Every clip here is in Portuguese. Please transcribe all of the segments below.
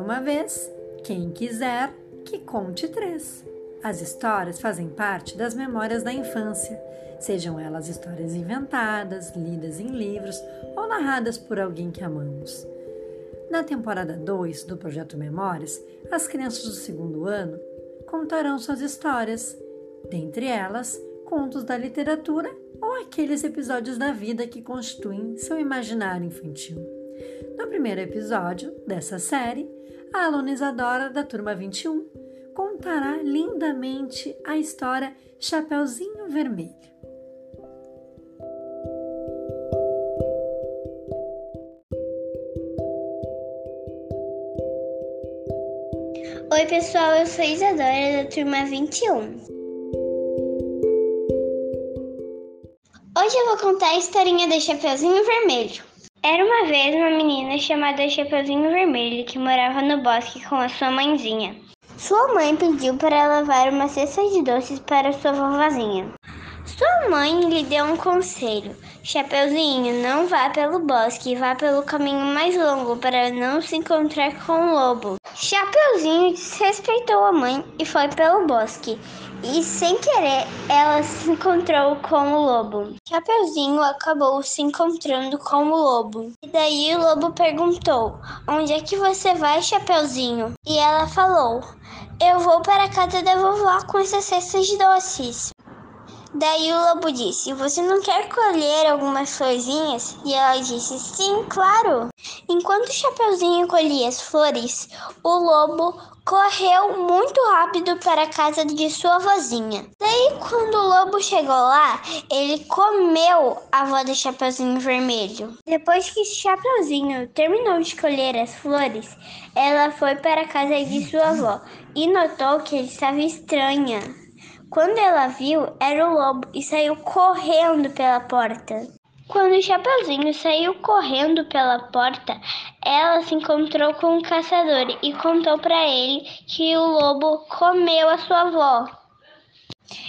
uma vez, quem quiser que conte três. As histórias fazem parte das memórias da infância, sejam elas histórias inventadas, lidas em livros ou narradas por alguém que amamos. Na temporada 2 do Projeto Memórias, as crianças do segundo ano contarão suas histórias, dentre elas, contos da literatura ou aqueles episódios da vida que constituem seu imaginário infantil. No primeiro episódio dessa série, a aluna Isadora da turma 21 contará lindamente a história Chapeuzinho Vermelho. Oi, pessoal, eu sou Isadora da turma 21. Hoje eu vou contar a historinha do Chapeuzinho Vermelho. Era uma vez uma menina chamada Chapeuzinho Vermelho que morava no bosque com a sua mãezinha. Sua mãe pediu para levar uma cesta de doces para sua vovozinha. Sua mãe lhe deu um conselho: Chapeuzinho, não vá pelo bosque, vá pelo caminho mais longo para não se encontrar com o lobo. Chapeuzinho desrespeitou a mãe e foi pelo bosque e sem querer ela se encontrou com o lobo. Chapeuzinho acabou se encontrando com o lobo. E daí o lobo perguntou: Onde é que você vai, Chapeuzinho? E ela falou: Eu vou para a casa da vovó com essas cestas de doces. Daí o lobo disse: Você não quer colher algumas florzinhas? E ela disse: Sim, claro. Enquanto o Chapeuzinho colhia as flores, o lobo correu muito rápido para a casa de sua vozinha. Daí, quando o lobo chegou lá, ele comeu a avó do Chapeuzinho Vermelho. Depois que Chapeuzinho terminou de colher as flores, ela foi para a casa de sua avó e notou que ele estava estranha. Quando ela viu, era o lobo e saiu correndo pela porta. Quando o Chapeuzinho saiu correndo pela porta, ela se encontrou com o caçador e contou para ele que o lobo comeu a sua avó.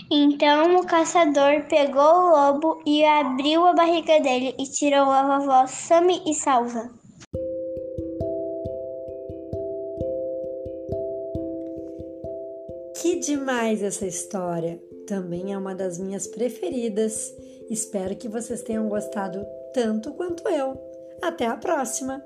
Então o caçador pegou o lobo e abriu a barriga dele e tirou a vovó Sami e salva. Que demais essa história! Também é uma das minhas preferidas. Espero que vocês tenham gostado tanto quanto eu. Até a próxima!